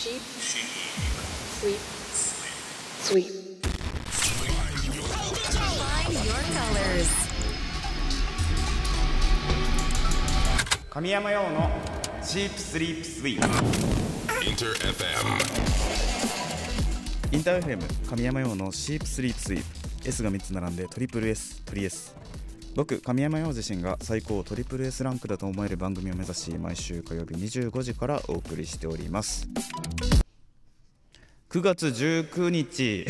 Sheep. Sweep. Sweep. Find your colors. 神山用のシープスリープスイープ Inter FM. インターフェム神山用のシープスリープスイープ S が3つ並んでトリプル S トリ S 僕神山陽自身が最高トリプル S ランクだと思える番組を目指し毎週火曜日25時からお送りしております。9月19日。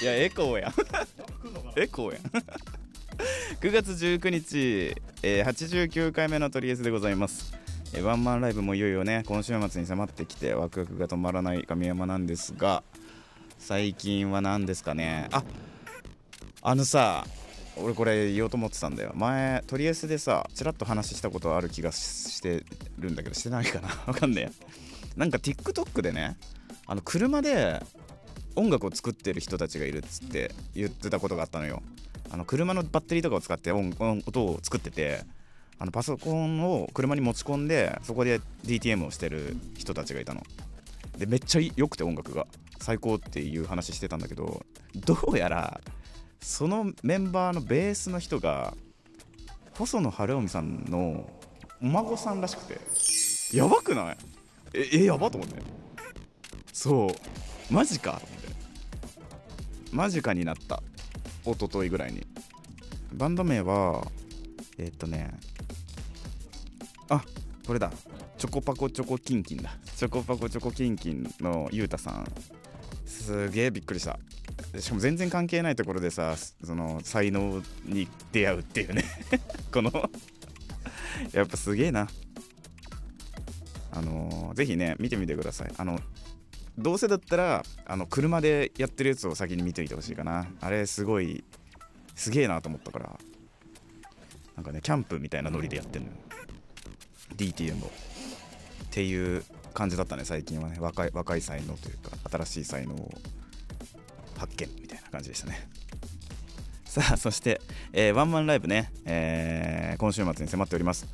いやエコーやん。エコーやん。9月19日、えー89回目のトリエスでございます、えーワンマンライブもいよいよね今週末に迫ってきてワクワクが止まらない神山なんですが最近は何ですかね。ああのさ俺これ言おうと思ってたんだよ。前トリエスでさちらっと話したことある気がしてるんだけどしてないかな。わかんねえなんか TikTok でねあの車で音楽を作ってる人たちがいるっつって言ってたことがあったのよ。あの車のバッテリーとかを使って音音音を作っててあのパソコンを車に持ち込んでそこで DTM をしてる人たちがいたの。でめっちゃ良くて音楽が。最高っていう話してたんだけどどうやらそのメンバーのベースの人が細野晴臣さんのお孫さんらしくてやばくない？ええやばと思って。そう。マジか。と思ってマジかになった。一昨日ぐらいに。バンド名はえーっとね。あこれだ。チョコパコチョコキンキンだ。チョコパコチョコキンキンのゆうたさん。すげえびっくりした。しかも全然関係ないところでさその才能に出会うっていうね。このやっぱすげえな。あのーぜひね見てみてください。あのどうせだったらあの車でやってるやつを先に見ておいてほしいかな。あれすごいすげえなと思ったから。なんかねキャンプみたいなノリでやってんのよ。DTM を。っていう感じだったね最近はね。若い若い才能というか新しい才能を発見みたいな感じでしたね。さあそして、えーワンマンライブね、えー今週末に迫っております。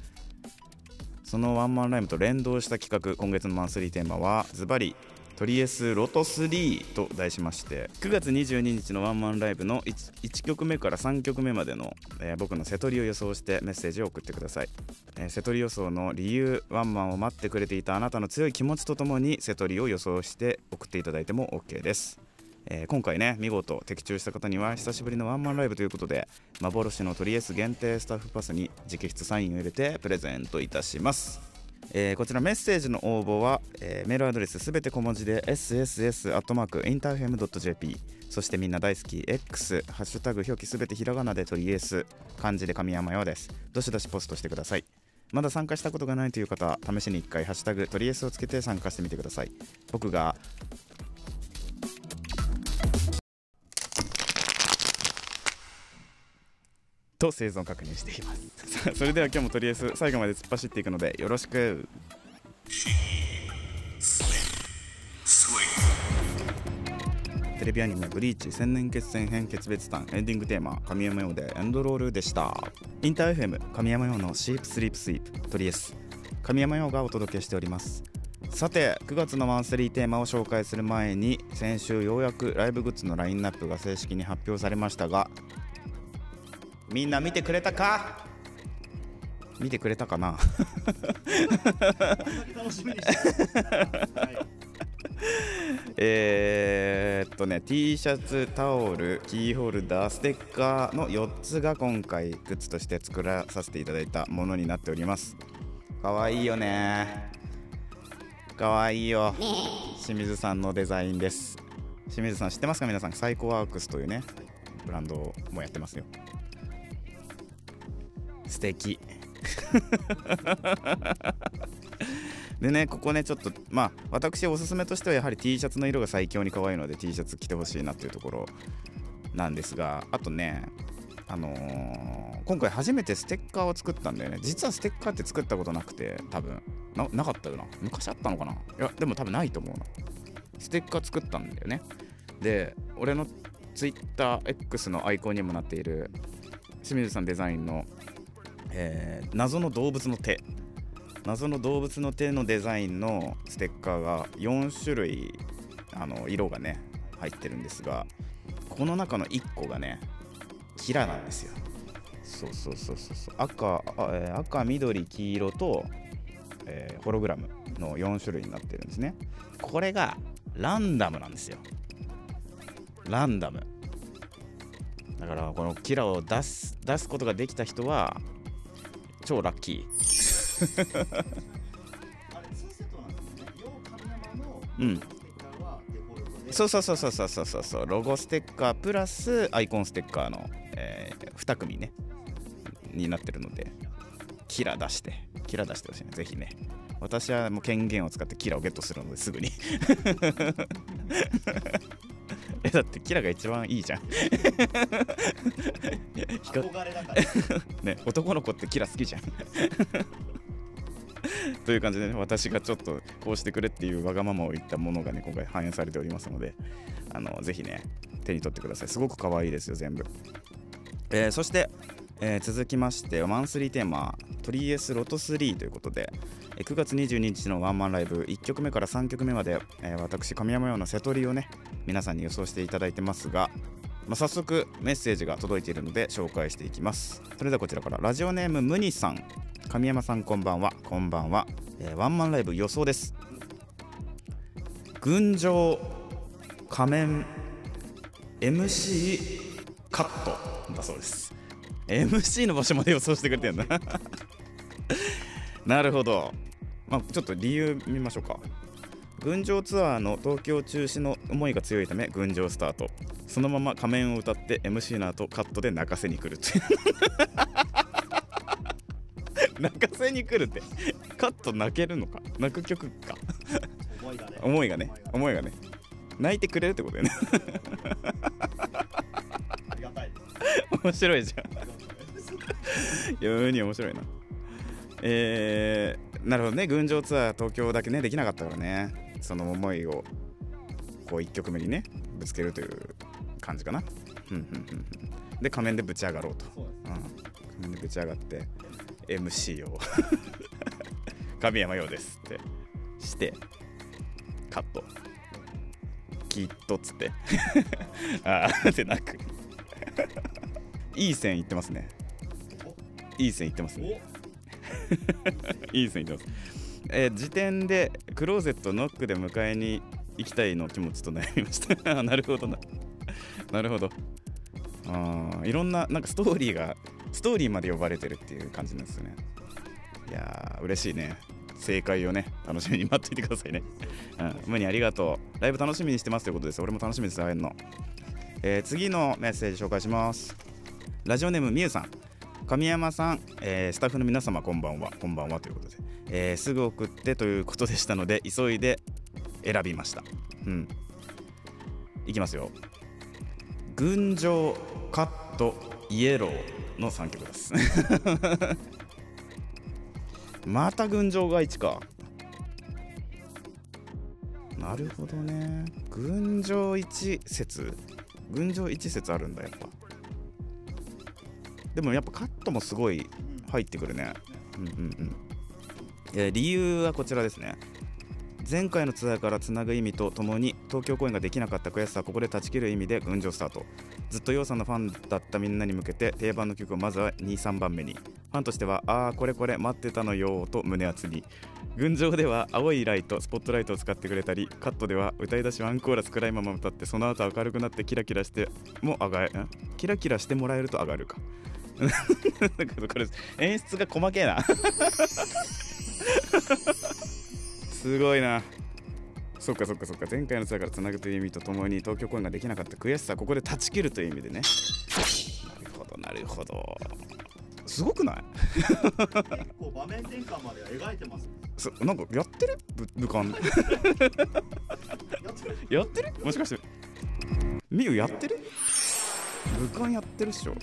そのワンマンライブと連動した企画今月のマンスリーテーマはズバリトリエスロト3と題しまして9月22日のワンマンライブの 1, 1曲目から3曲目までの、えー僕の瀬戸りを予想してメッセージを送ってください、えー瀬戸り予想の理由ワンマンを待ってくれていたあなたの強い気持ちとともに瀬戸りを予想して送っていただいても OK です。えー今回ね見事的中した方には久しぶりのワンマンライブということで幻のトリエス限定スタッフパスに直筆サインを入れてプレゼントいたします。えーこちらメッセージの応募は、えーメールアドレスすべて小文字で sss.interfm.jp そしてみんな大好き X ハッシュタグ表記すべてひらがなで取りエース。漢字で神山よです。どしどしポストしてください。まだ参加したことがないという方試しに1回ハッシュタグ取りエースをつけて参加してみてください。僕がと生存確認しています。それでは今日もとりあえず最後まで突っ走っていくのでよろしく。テレビアニメ「ブリーチ千年決戦編決別譚」エンディングテーマ神山用でエンドロールでした。インター FM 神山用のシープスリープスイープトリエス神山用がお届けしております。さて9月のマンスリーテーマを紹介する前に先週ようやくライブグッズのラインナップが正式に発表されましたがみんな見てくれたか？見てくれたかな？えーっとね T シャツタオルキーホルダーステッカーの4つが今回グッズとして作らさせていただいたものになっております。かわいいよね。かわいいよ。清水さんのデザインです。清水さん知ってますか？皆さん。サイコワークスというねブランドもやってますよ素敵。でねここねちょっとまあ私おすすめとしてはやはり T シャツの色が最強に可愛いので T シャツ着てほしいなっていうところなんですがあとねあのー今回初めてステッカーを作ったんだよね。実はステッカーって作ったことなくて多分。ななかったよな。昔あったのかな。いやでも多分ないと思うな。ステッカー作ったんだよね。で俺の TwitterX のアイコンにもなっている清水さんデザインのえー謎の動物の手。謎の動物の手のデザインのステッカーが4種類あの色がね入ってるんですがこの中の1個がねキラなんですよ。そうそうそうそうそう。赤あえー赤緑黄色と、えーホログラムの4種類になってるんですね。これがランダムなんですよ。ランダム。だからこのキラを出す出すことができた人は超ラッキー。うん。そうそうそうそうそうそうそう。ロゴステッカープラスアイコンステッカーの、えー、2組ね。になってるので。キラ出して。キラ出してほしいね。ぜひね。私はもう権限を使ってキラをゲットするのですぐに。えだってキラが一番いいじゃん。光憧れだから。ね男の子ってキラ好きじゃん。という感じでね私がちょっとこうしてくれっていうわがままを言ったものがね今回反映されておりますのであのぜひね手に取ってください。すごく可愛いですよ全部、えーそして、えー続きましてマンスリーテーマ「トリエスロト3」ということで、えー9月22日のワンマンライブ1曲目から3曲目まで、えー私神山用の瀬戸りをね皆さんに予想していただいてますがまあ、早速メッセージが届いているので紹介していきます。それではこちらから。ラジオネームムニさん。神山さんこんばんは。こんばんは、えーワンマンライブ予想です。群青仮面 MC カットだそうです。MC の場所まで予想してくれてんだ。なるほど、まあ、ちょっと理由見ましょうか。群青ツアーの東京中止の思いが強いため群青スタート。そのまま仮面を歌って MC の後カットで泣かせに来るって。泣かせに来るって。カット泣けるのか？泣く曲か。思いがね。思いがね。泣いてくれるってことよね。ありがたい面白いじゃん。世に面白いな。えー、なるほどね。群青ツアー東京だけねできなかったからねその思いをこう1曲目にねぶつけるという感じかな。うんうんうんうん。で仮面でぶち上がろうと。そううん、仮面でぶち上がって MC を 神山陽ですってしてカット。きっとっつって。ああ って泣く。いい線いってますね。いい線いってますね。いい線いってます、えー時点でクローゼットノックで迎えに行きたいの気持ちと悩みました。なるほどな。なるほど。あいろんななんかストーリーがストーリーまで呼ばれてるっていう感じなんですよね。いやー嬉しいね。正解をね楽しみに待っていてくださいね。うん無にありがとう。ライブ楽しみにしてますということです。俺も楽しみです会えるの、えー次のメッセージ紹介します。ラジオネームみゆさん。神山さん、えースタッフの皆様こんばんは。こんばんはということで、えーすぐ送ってということでしたので急いで選びました。うん。いきますよ。群青カットイエローの3曲です。また群青が1か。なるほどね。群青1説。群青1説あるんだやっぱ。でもやっぱカットもすごい入ってくるね。うんうんうん。え理由はこちらですね。前回のツアーからつなぐ意味とともに東京公演ができなかった悔しさをここで断ち切る意味で群青スタート。ずっとヨウさんのファンだったみんなに向けて定番の曲をまずは23番目に。ファンとしてはああこれこれ待ってたのよーと胸熱に。群青では青いライトスポットライトを使ってくれたりカットでは歌い出しワンコーラス暗いまま歌ってその後明るくなってキラキラしても上がんキラキラしてもらえると上がるか 演出が細けえな。すごいな。そっかそっかそっか。前回のツアーからつなぐという意味とともに東京公演ができなかった悔しさここで断ち切るという意味でね。なるほどなるほど。すごくない？結構場面転換までは描いてますそなんかやってる？ぶ武漢。やってる？もしかして。みゆやってる？武漢やってるっしょ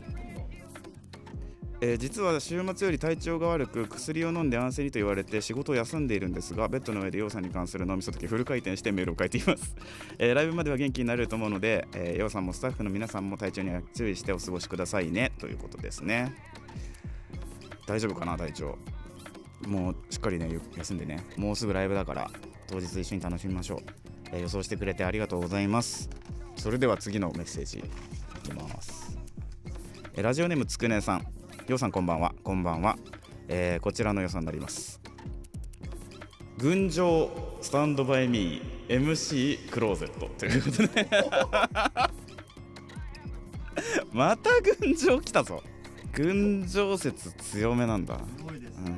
えー実は週末より体調が悪く薬を飲んで安静にと言われて仕事を休んでいるんですがベッドの上でヨウさんに関する脳みそ時フル回転してメールを書いています、えーライブまでは元気になれると思うので、えー、さんもスタッフの皆さんも体調には注意してお過ごしくださいねということですね。大丈夫かな体調。もうしっかりね休んでね。もうすぐライブだから当日一緒に楽しみましょう、えー予想してくれてありがとうございます。それでは次のメッセージいきます。えラジオネームつくねさん。ようさんこんばんは。こんばんは、えーこちらの予算になります。群青スタンドバイミー MC クローゼットということで。また群青来たぞ。群青説強めなんだ。すごいですうん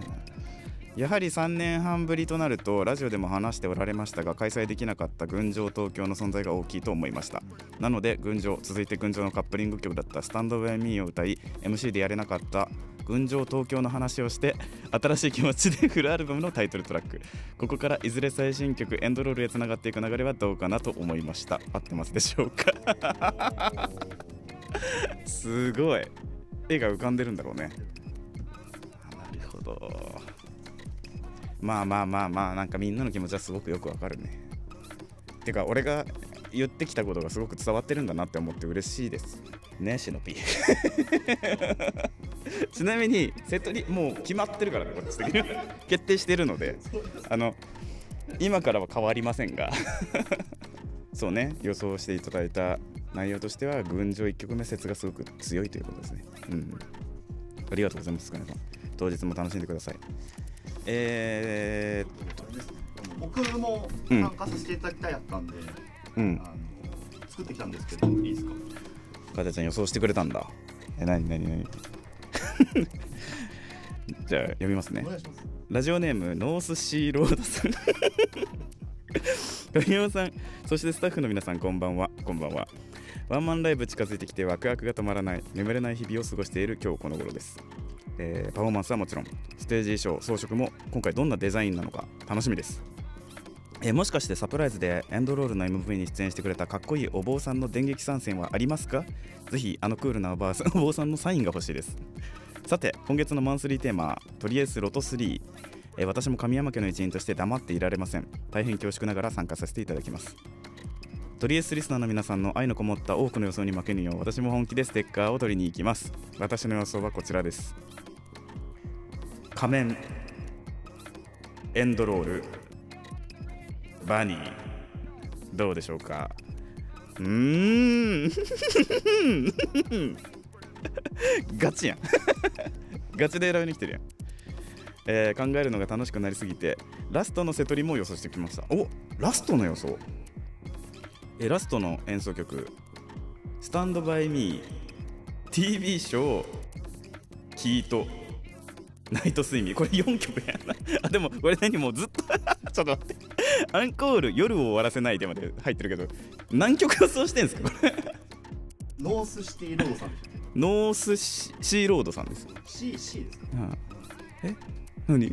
やはり3年半ぶりとなるとラジオでも話しておられましたが開催できなかった群青東京の存在が大きいと思いました。なので群青続いて群青のカップリング曲だった「スタンド・バイ・ミー」を歌い MC でやれなかった群青東京の話をして新しい気持ちでフルアルバムのタイトルトラック。ここからいずれ最新曲エンドロールへつながっていく流れはどうかなと思いました。合ってますでしょうか？すごい。絵が浮かんでるんだろうね。なるほど。まあまあまあまあなんかみんなの気持ちはすごくよくわかるね。てか俺が言ってきたことがすごく伝わってるんだなって思って嬉しいです。ねシノピ ちなみにセットにもう決まってるからねこっち的に。決定してるので。あの今からは変わりませんが。そうね予想していただいた内容としては群青1曲目説がすごく強いということですね。うんありがとうございます金さん。当日も楽しんでください。えー、僕も参加させていただきたいやったんで、うん。あの作ってきたんですけどいいですか？かてちゃん予想してくれたんだ。えなになになにじゃあ読みますね。ラジオネームノースシーロードさん。神山さんそしてスタッフの皆さんこんばんは。こんばんは。ワンマンライブ近づいてきてワクワクが止まらない眠れない日々を過ごしている今日この頃です、えーパフォーマンスはもちろんステージ衣装装飾も今回どんなデザインなのか楽しみです。えーもしかしてサプライズでエンドロールの MV に出演してくれたかっこいいお坊さんの電撃参戦はありますか？ぜひあのクールなおばあさんお坊さんのサインが欲しいです。さて今月のマンスリーテーマとりあえずロト3え私も神山家の一員として黙っていられません。大変恐縮ながら参加させていただきます。とりあえずリスナーの皆さんの愛のこもった多くの予想に負けぬよう私も本気でステッカーを取りに行きます。私の予想はこちらです。仮面エンドロールバニーどうでしょうか？うーん。ガチやん。ガチで選びに来てるやん。えー考えるのが楽しくなりすぎてラストの瀬取りも予想してきました。おラストの予想。えラストの演奏曲「スタンドバイミー TV ショーキートナイトスイミーこれ4曲やな。あでもこれ何もうずっと。ちょっと待って。アンコール夜を終わらせないでまで入ってるけど何曲予想してんすか？これノースシティロードさんノースシシーロードさんです、ょ C, C ですか？うん。え？何？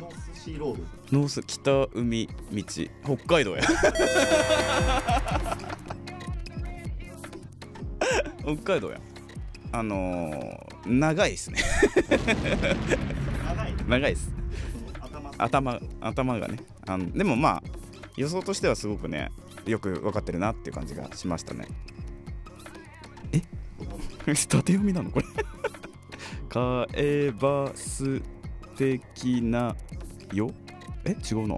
ノースシーロード。ノース北海道北海道や。北海道や。あのー、長いっすね。長い？長いっす。頭。頭頭がね。あのでもまあ予想としてはすごくねよく分かってるなっていう感じがしましたね。え？縦読みなのこれ。かえばす的なよ？え？違うな。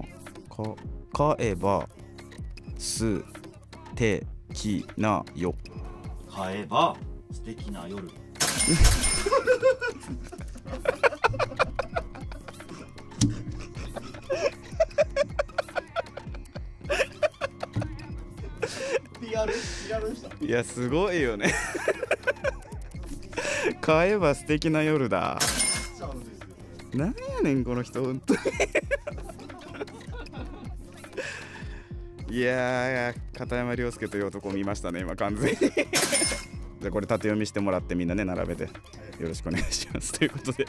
かかえばすてきなよ。買えば素敵な夜ピアルピアルしたいやすごいよね。買えば素敵な夜だ。なんやねんこの人。本当に。いやー片山涼介という男を見ましたね今完全に。じゃあこれ縦読みしてもらってみんなね並べて。よろしくお願いします。ということで。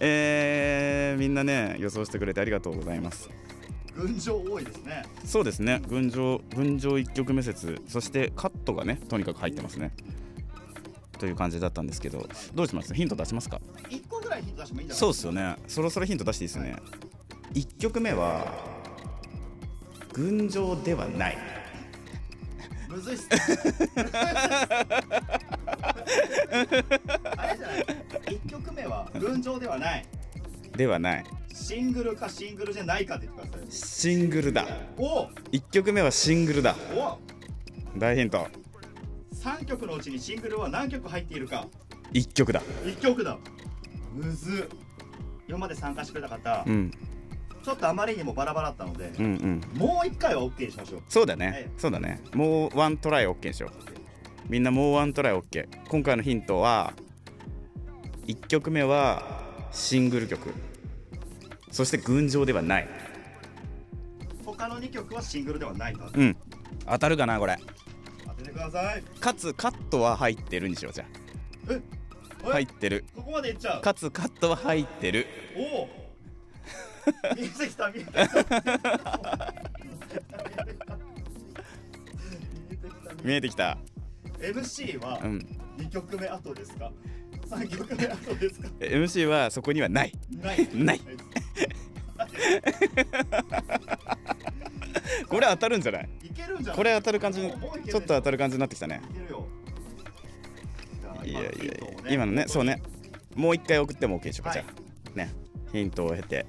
えー、みんなね予想してくれてありがとうございます。群青多いですね。そうですね。群青群青1曲目説。そしてカットがねとにかく入ってますね。という感じだったんですけど。どうします？ヒント出しますか？一個ぐらいヒント出してもいいんじゃないそうっすよね。そろそろヒント出していいですね、1曲目は群青ではないむずいっすね。あれじゃない。1曲目は群青ではない。ではない。シングルかシングルじゃないかって言ってください。シングルだ。お！1曲目はシングルだ。お！大ヒント。3曲のうちにシングルは何曲入っているか。1曲だ。1曲だ。むずっ。今まで参加してくれた方、うんちょっとあまりにもバラバラだったので、うんうん。もう1回は OK にしましょう。そうだね、はいそうだね。もう one try OK にしよう。みんなもうワントライ OK 今回のヒントは1曲目はシングル曲。そして群青ではない。他の2曲はシングルではないと。うん。当たるかなこれ。当ててください。かつカットは入ってるにしようじゃえ？あ入ってる。ここまでいっちゃう。かつカットは入ってる。おお見えてきた見えてきた。見えてきた。MC はうん。2曲目後ですか？3曲目後ですか？MC はそこにはない。ない。ない。これ当たるんじゃない？いけるんじゃない？これ当たる感じちょっと当たる感じになってきたね。いいやいや今のねそうね。もう一回送っても OK でしょうか、はい。じゃあね。ヒントを経て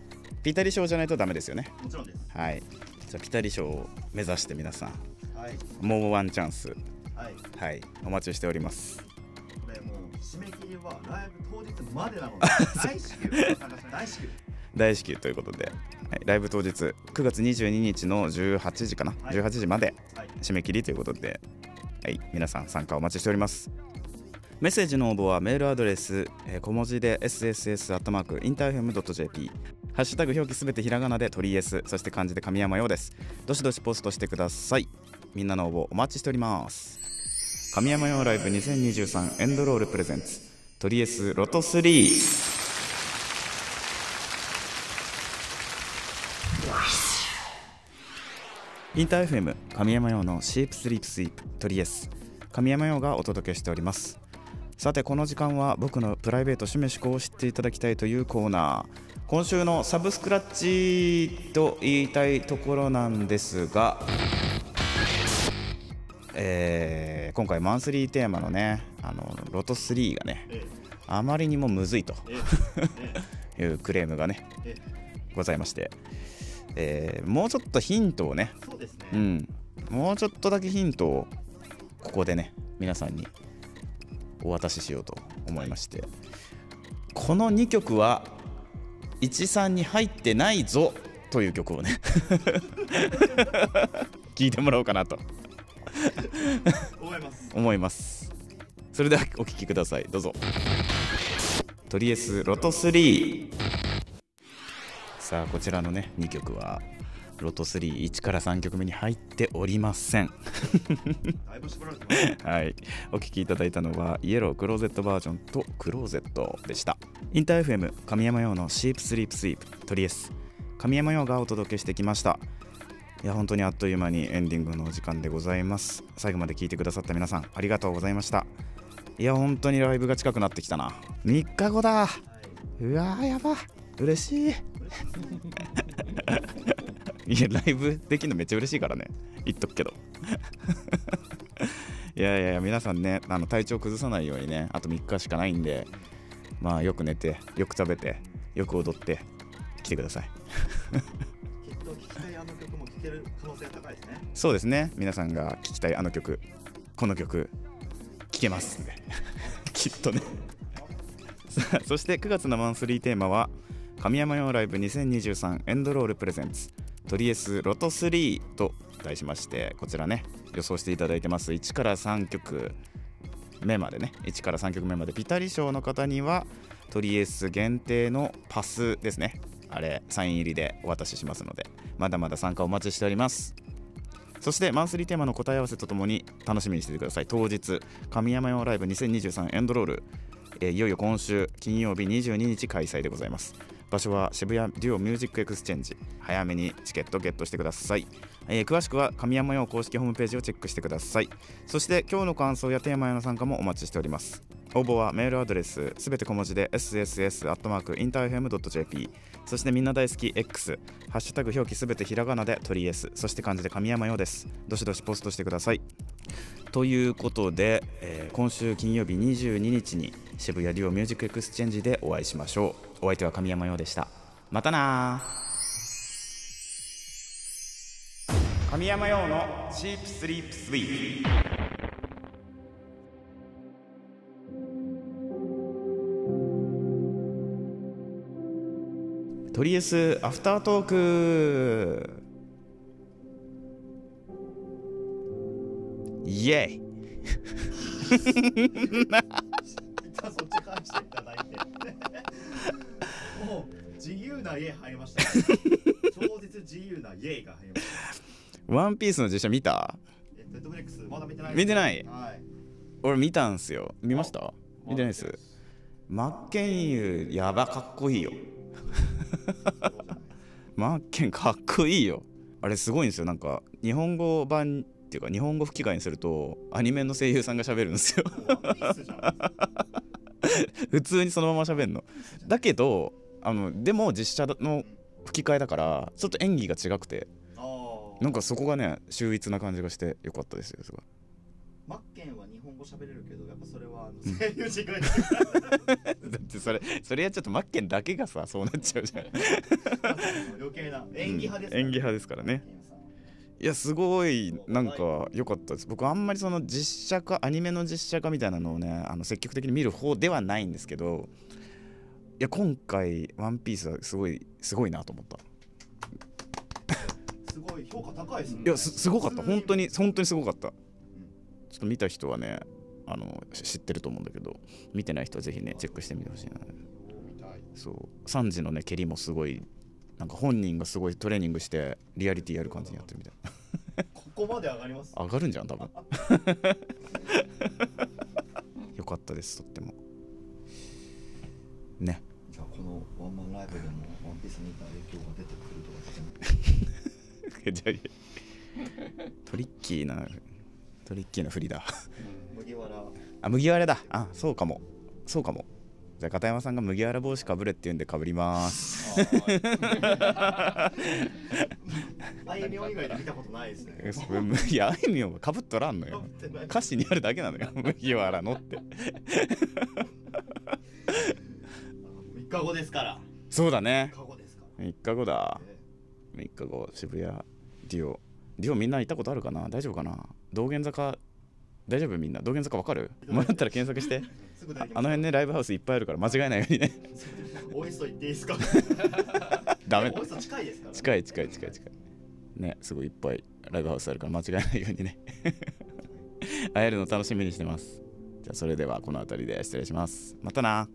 ピタリ賞じゃないとダメですよね。もちろんです。はい。じゃあピタリ賞を目指して皆さん。はい。もうワンチャンス。はい。はい。お待ちしております。これもう締め切りはライブ当日までなので。大至急大至急。大至急ということで、はい、ライブ当日9月22日の18時かな、はい。18時まではい。締め切りということで、はい、皆さん参加お待ちしております。メッセージの応募はメールアドレス、えー小文字で sss ハッシュタグ表記すべてひらがなで鳥 S そして漢字で神山用です。どしどしポストしてください。みんなの応募お待ちしております。神山用ライブ2023エンドロールプレゼンツ。鳥 S ロト3インター FM 神山用のシープスリープスイープトリエス。神山用がお届けしております。さてこの時間は僕のプライベート趣味思考を知っていただきたいというコーナー。今週のサブスクラッチと言いたいところなんですがえー今回マンスリーテーマのねあのロト3がねえあまりにもむずいとええ。いうクレームがねええ。ございまして、えーもうちょっとヒントをね、うん、もうちょっとだけヒントをここでね皆さんにお渡ししようと思いましてこの2曲は13に入ってないぞという曲をね。聞いてもらおうかなと。思います。思います。それではお聴きください。どうぞ。トリエスロト3さあこちらのね2曲はロト31から3曲目に入っておりません。はい、お聴きいただいたのはイエロークローゼットバージョンとクローゼットでした。インター FM 神山用のシープスリープスイープトリエス神山用がお届けしてきました。いや本当にあっという間にエンディングのお時間でございます。最後まで聞いてくださった皆さんありがとうございました。いや本当にライブが近くなってきたな。3日後だ。うわーやば。嬉しい いやライブできるのめっちゃ嬉しいからね。言っとくけど。いやいやいや皆さんねあの体調崩さないようにねあと3日しかないんでまあよく寝てよく食べてよく踊って来てください。きっと聞きたいあの曲も聴ける可能性が高いですね。そうですね。皆さんが聴きたいあの曲この曲聴けますんで。きっとね。そして9月のマンスリーテーマは神山用ライブ2023エンドロールプレゼンツトリエスロト3と題しましてこちらね予想していただいてます。1から3曲目までね。1から3曲目まで。ピタリ賞の方にはトリエス限定のパスですね。あれサイン入りでお渡ししますので。まだまだ参加お待ちしております。そしてマンスリーテーマの答え合わせとともに楽しみにしててください。当日神山羊ライブ2023エンドロール、えーいよいよ今週金曜日22日開催でございます。場所は渋谷デュオミュージックエクスチェンジ。早めにチケットゲットしてください、えー詳しくは神山羊公式ホームページをチェックしてください。そして今日の感想やテーマへの参加もお待ちしております。応募はメールアドレスすべて小文字で sss.interfm.jp そしてみんな大好き X ハッシュタグ表記すべてひらがなで鳥 S そして漢字で神山羊です。どしどしポストしてください。ということで、えー今週金曜日22日に渋谷デュオミュージックエクスチェンジでお会いしましょう。お相手は神山羊でした。またな神山陽のチープスリープスイート。トリエスアフタートーク。イエイ。な家入りました 超絶自由な家が入りました。ワンピースの実写見た？えネットフレックスまだ見てない見てない？はい。俺見たんすよ。見ました？あ見てないです。マッケンユーやばかっこいいよ。マッケンかっこいいよ。あれすごいんですよ。なんか日本語版っていうか日本語吹き替えにするとアニメの声優さんが喋るんですよ。普通にそのまま喋るの。だけどあのでも実写の吹き替えだからちょっと演技が違くてなんかそこがね秀逸な感じがしてよかったですよすごい。マッケンは日本語喋れるけどやっぱそれはあの声優違いだ だってそれそれやっちゃうとマッケンだけがさそうなっちゃうじゃん。余計な演技派ですうん演技派ですからね。いやすごいなんか良かったです。僕あんまりその実写化アニメの実写化みたいなのをねあの積極的に見る方ではないんですけどいや今回「ワンピースはすごいすごいなと思った。すごい評価高いですね。いやすすごかった。本当にに本当にすごかった。ちょっと見た人はねあのし知ってると思うんだけど見てない人はぜひねチェックしてみてほしいな。そう。サンジのね蹴りもすごいなんか本人がすごいトレーニングしてリアリティやる感じにやってるみたい。なここまで上がります？上がるんじゃん多分。よかったですとっても。ねじゃあこのワンマンライブでもワンピースにいた影響が出てくるとか じゃあトリッキーなトリッキーな振りだ。麦わらあ麦わらだ。あそうかも。そうかも。じゃあ片山さんが麦わら帽子かぶれって言うんでかぶります。あいみょん以外で見たことないですねいやあいみょんがかぶっとらんのよ歌詞にあるだけなのよ麦わらのって3日後ですから。そうだね。3日後ですから。3日後だ。え3日後渋谷デュオ。デュオみんな行ったことあるかな？大丈夫かな？道玄坂大丈夫みんな？道玄坂わかる？もらったら検索して。あの辺ねライブハウスいっぱいあるから間違えないようにね。オイスト行っていいですか？ダメ。オイスト近いですからね。近い近い近い近い。ねすごいいっぱいライブハウスあるから間違えないようにね。会えるの楽しみにしてます。じゃあそれではこの辺りで失礼します。またな